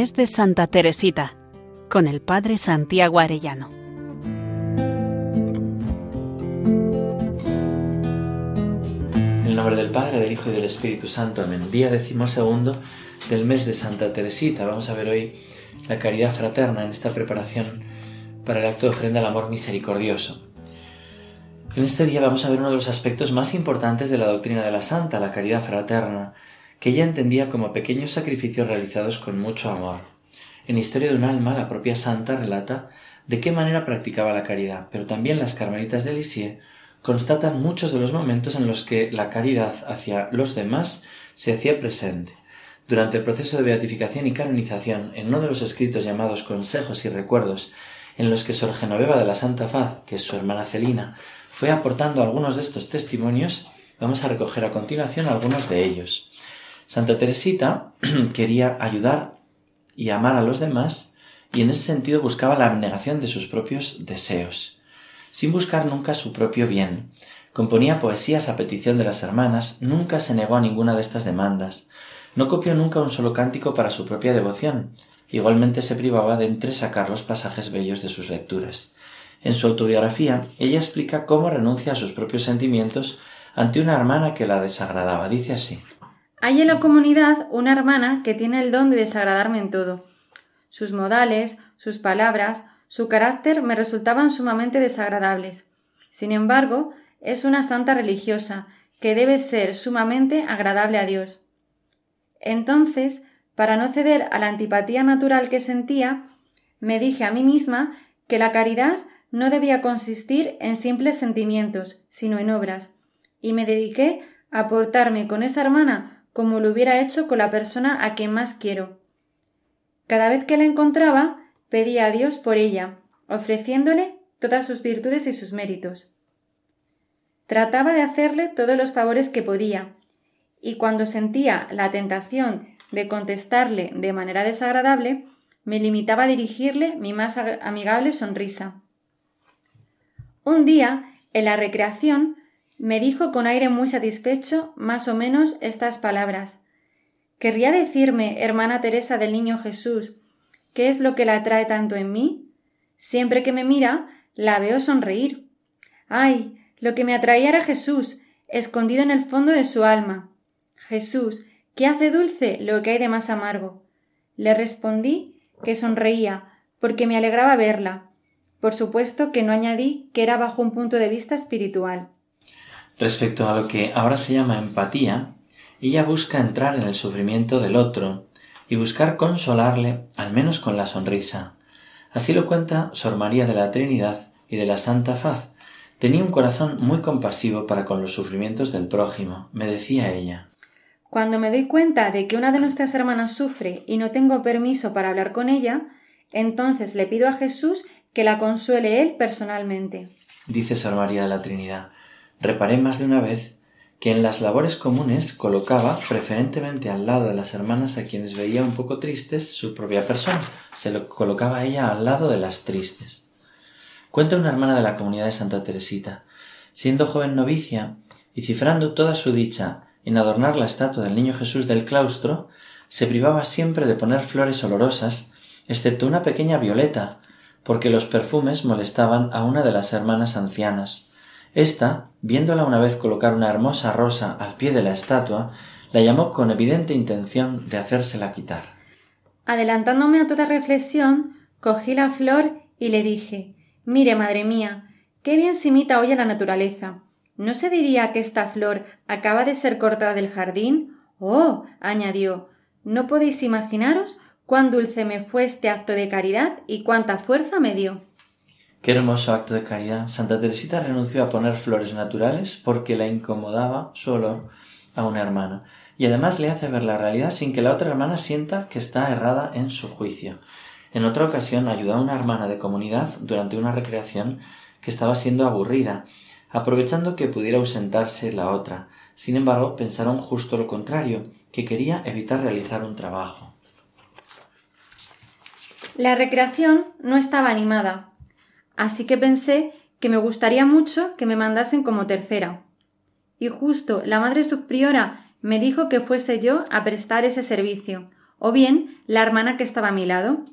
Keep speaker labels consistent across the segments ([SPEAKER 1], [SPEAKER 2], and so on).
[SPEAKER 1] mes de Santa Teresita con el Padre Santiago Arellano.
[SPEAKER 2] En el nombre del Padre, del Hijo y del Espíritu Santo. Amén. Día decimosegundo del mes de Santa Teresita. Vamos a ver hoy la caridad fraterna en esta preparación para el acto de ofrenda al amor misericordioso. En este día vamos a ver uno de los aspectos más importantes de la doctrina de la Santa, la caridad fraterna, que ella entendía como pequeños sacrificios realizados con mucho amor. En Historia de un alma, la propia Santa relata de qué manera practicaba la caridad, pero también las carmelitas de Lisieux constatan muchos de los momentos en los que la caridad hacia los demás se hacía presente. Durante el proceso de beatificación y canonización, en uno de los escritos llamados Consejos y Recuerdos, en los que Sor Genoveva de la Santa Faz, que es su hermana Celina, fue aportando algunos de estos testimonios, vamos a recoger a continuación algunos de ellos. Santa Teresita quería ayudar y amar a los demás y en ese sentido buscaba la abnegación de sus propios deseos, sin buscar nunca su propio bien. Componía poesías a petición de las hermanas, nunca se negó a ninguna de estas demandas, no copió nunca un solo cántico para su propia devoción, igualmente se privaba de entresacar los pasajes bellos de sus lecturas. En su autobiografía, ella explica cómo renuncia a sus propios sentimientos ante una hermana que la desagradaba. Dice así.
[SPEAKER 3] Hay en la comunidad una hermana que tiene el don de desagradarme en todo. Sus modales, sus palabras, su carácter me resultaban sumamente desagradables. Sin embargo, es una santa religiosa que debe ser sumamente agradable a Dios. Entonces, para no ceder a la antipatía natural que sentía, me dije a mí misma que la caridad no debía consistir en simples sentimientos, sino en obras, y me dediqué a portarme con esa hermana como lo hubiera hecho con la persona a quien más quiero. Cada vez que la encontraba, pedía a Dios por ella, ofreciéndole todas sus virtudes y sus méritos. Trataba de hacerle todos los favores que podía, y cuando sentía la tentación de contestarle de manera desagradable, me limitaba a dirigirle mi más amigable sonrisa. Un día, en la recreación, me dijo con aire muy satisfecho más o menos estas palabras. ¿Querría decirme, hermana Teresa del Niño Jesús, qué es lo que la atrae tanto en mí? Siempre que me mira, la veo sonreír. ¡Ay! Lo que me atraía era Jesús, escondido en el fondo de su alma. Jesús, ¿qué hace dulce lo que hay de más amargo? Le respondí que sonreía, porque me alegraba verla, por supuesto que no añadí que era bajo un punto de vista espiritual.
[SPEAKER 2] Respecto a lo que ahora se llama empatía, ella busca entrar en el sufrimiento del otro y buscar consolarle, al menos con la sonrisa. Así lo cuenta Sor María de la Trinidad y de la Santa Faz. Tenía un corazón muy compasivo para con los sufrimientos del prójimo, me decía ella.
[SPEAKER 3] Cuando me doy cuenta de que una de nuestras hermanas sufre y no tengo permiso para hablar con ella, entonces le pido a Jesús que la consuele él personalmente.
[SPEAKER 2] Dice Sor María de la Trinidad. Reparé más de una vez que en las labores comunes colocaba preferentemente al lado de las hermanas a quienes veía un poco tristes su propia persona. Se lo colocaba ella al lado de las tristes. Cuenta una hermana de la comunidad de Santa Teresita. Siendo joven novicia y cifrando toda su dicha en adornar la estatua del Niño Jesús del claustro, se privaba siempre de poner flores olorosas, excepto una pequeña violeta, porque los perfumes molestaban a una de las hermanas ancianas. Esta, viéndola una vez colocar una hermosa rosa al pie de la estatua, la llamó con evidente intención de hacérsela quitar.
[SPEAKER 3] Adelantándome a toda reflexión, cogí la flor y le dije Mire, madre mía, qué bien se imita hoy a la naturaleza. ¿No se diría que esta flor acaba de ser cortada del jardín? Oh. añadió. No podéis imaginaros cuán dulce me fue este acto de caridad y cuánta fuerza me dio.
[SPEAKER 2] Qué hermoso acto de caridad. Santa Teresita renunció a poner flores naturales porque la incomodaba su olor a una hermana. Y además le hace ver la realidad sin que la otra hermana sienta que está errada en su juicio. En otra ocasión ayudó a una hermana de comunidad durante una recreación que estaba siendo aburrida, aprovechando que pudiera ausentarse la otra. Sin embargo, pensaron justo lo contrario, que quería evitar realizar un trabajo.
[SPEAKER 3] La recreación no estaba animada, así que pensé que me gustaría mucho que me mandasen como tercera. Y justo la madre subpriora me dijo que fuese yo a prestar ese servicio, o bien la hermana que estaba a mi lado.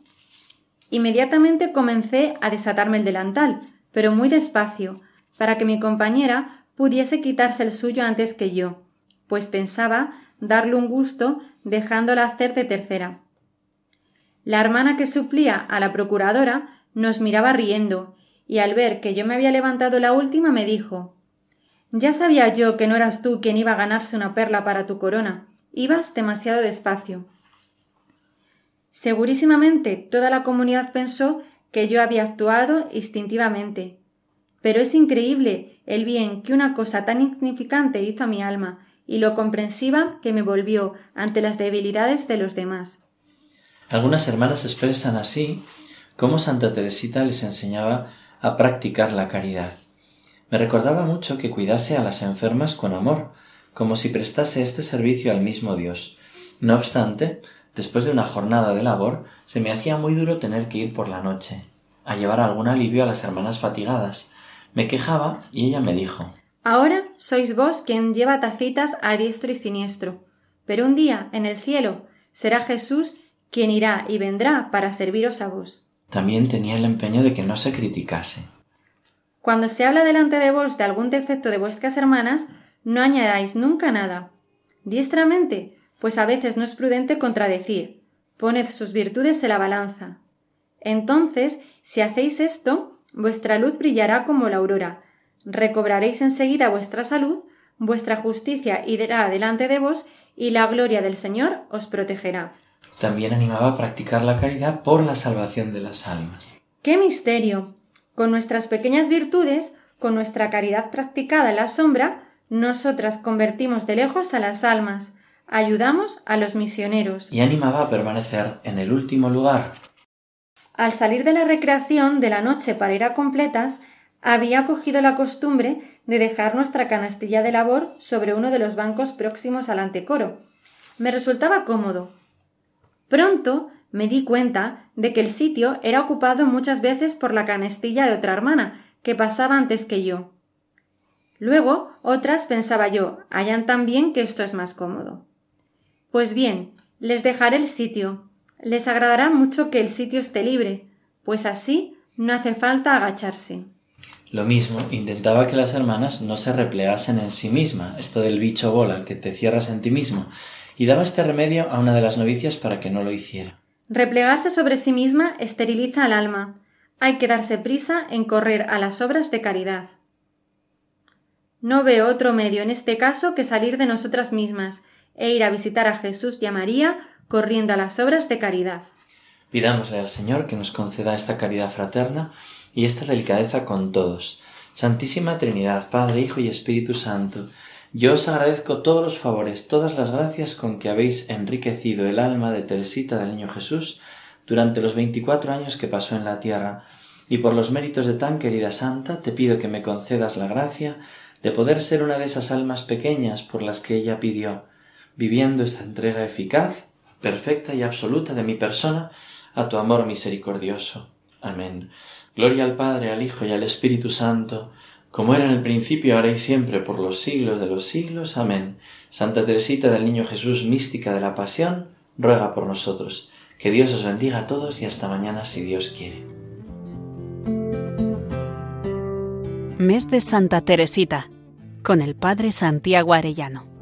[SPEAKER 3] Inmediatamente comencé a desatarme el delantal, pero muy despacio, para que mi compañera pudiese quitarse el suyo antes que yo, pues pensaba darle un gusto dejándola hacer de tercera. La hermana que suplía a la procuradora nos miraba riendo, y al ver que yo me había levantado la última me dijo Ya sabía yo que no eras tú quien iba a ganarse una perla para tu corona. Ibas demasiado despacio. Segurísimamente toda la comunidad pensó que yo había actuado instintivamente. Pero es increíble el bien que una cosa tan insignificante hizo a mi alma y lo comprensiva que me volvió ante las debilidades de los demás.
[SPEAKER 2] Algunas hermanas expresan así cómo Santa Teresita les enseñaba a practicar la caridad. Me recordaba mucho que cuidase a las enfermas con amor, como si prestase este servicio al mismo Dios. No obstante, después de una jornada de labor, se me hacía muy duro tener que ir por la noche, a llevar algún alivio a las hermanas fatigadas. Me quejaba y ella me dijo
[SPEAKER 3] Ahora sois vos quien lleva tacitas a diestro y siniestro, pero un día, en el cielo, será Jesús quien irá y vendrá para serviros a vos.
[SPEAKER 2] También tenía el empeño de que no se criticase.
[SPEAKER 3] Cuando se habla delante de vos de algún defecto de vuestras hermanas, no añadáis nunca nada. Diestramente, pues a veces no es prudente contradecir. Poned sus virtudes en la balanza. Entonces, si hacéis esto, vuestra luz brillará como la aurora. Recobraréis enseguida vuestra salud, vuestra justicia irá delante de vos, y la gloria del Señor os protegerá.
[SPEAKER 2] También animaba a practicar la caridad por la salvación de las almas.
[SPEAKER 3] ¡Qué misterio! Con nuestras pequeñas virtudes, con nuestra caridad practicada en la sombra, nosotras convertimos de lejos a las almas, ayudamos a los misioneros.
[SPEAKER 2] Y animaba a permanecer en el último lugar.
[SPEAKER 3] Al salir de la recreación de la noche para ir a completas, había cogido la costumbre de dejar nuestra canastilla de labor sobre uno de los bancos próximos al antecoro. Me resultaba cómodo, Pronto me di cuenta de que el sitio era ocupado muchas veces por la canestilla de otra hermana, que pasaba antes que yo. Luego otras, pensaba yo, hallan también que esto es más cómodo. Pues bien, les dejaré el sitio. Les agradará mucho que el sitio esté libre, pues así no hace falta agacharse.
[SPEAKER 2] Lo mismo, intentaba que las hermanas no se replegasen en sí misma, esto del bicho bola, que te cierras en ti mismo, y daba este remedio a una de las novicias para que no lo hiciera.
[SPEAKER 3] Replegarse sobre sí misma esteriliza al alma. Hay que darse prisa en correr a las obras de caridad. No veo otro medio en este caso que salir de nosotras mismas e ir a visitar a Jesús y a María corriendo a las obras de caridad.
[SPEAKER 2] Pidámosle al Señor que nos conceda esta caridad fraterna y esta delicadeza con todos. Santísima Trinidad, Padre, Hijo y Espíritu Santo, yo os agradezco todos los favores, todas las gracias con que habéis enriquecido el alma de Teresita del Niño Jesús durante los veinticuatro años que pasó en la tierra, y por los méritos de tan querida santa te pido que me concedas la gracia de poder ser una de esas almas pequeñas por las que ella pidió, viviendo esta entrega eficaz, perfecta y absoluta de mi persona a tu amor misericordioso. Amén. Gloria al Padre, al Hijo y al Espíritu Santo, como era en el principio, ahora y siempre, por los siglos de los siglos. Amén. Santa Teresita del Niño Jesús, mística de la Pasión, ruega por nosotros. Que Dios os bendiga a todos y hasta mañana si Dios quiere.
[SPEAKER 1] Mes de Santa Teresita, con el Padre Santiago Arellano.